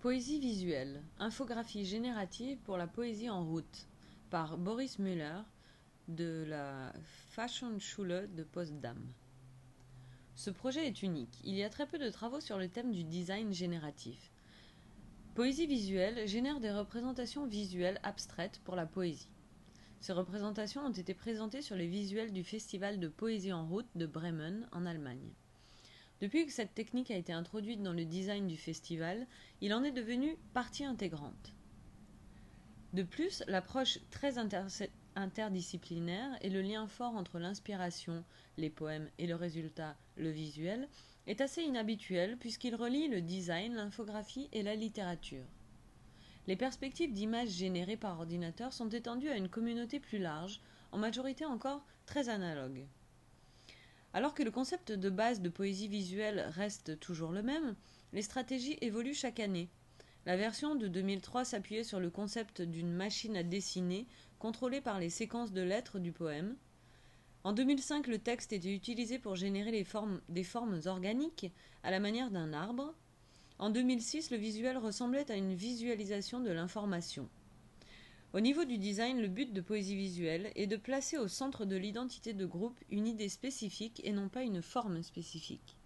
Poésie visuelle, infographie générative pour la poésie en route, par Boris Müller de la Fachhochschule de Potsdam. Ce projet est unique. Il y a très peu de travaux sur le thème du design génératif. Poésie visuelle génère des représentations visuelles abstraites pour la poésie. Ces représentations ont été présentées sur les visuels du Festival de poésie en route de Bremen en Allemagne. Depuis que cette technique a été introduite dans le design du festival, il en est devenu partie intégrante. De plus, l'approche très interdisciplinaire et le lien fort entre l'inspiration, les poèmes et le résultat, le visuel, est assez inhabituel puisqu'il relie le design, l'infographie et la littérature. Les perspectives d'images générées par ordinateur sont étendues à une communauté plus large, en majorité encore très analogue. Alors que le concept de base de poésie visuelle reste toujours le même, les stratégies évoluent chaque année. La version de 2003 s'appuyait sur le concept d'une machine à dessiner contrôlée par les séquences de lettres du poème. En 2005, le texte était utilisé pour générer des formes organiques à la manière d'un arbre. En 2006, le visuel ressemblait à une visualisation de l'information. Au niveau du design, le but de poésie visuelle est de placer au centre de l'identité de groupe une idée spécifique et non pas une forme spécifique.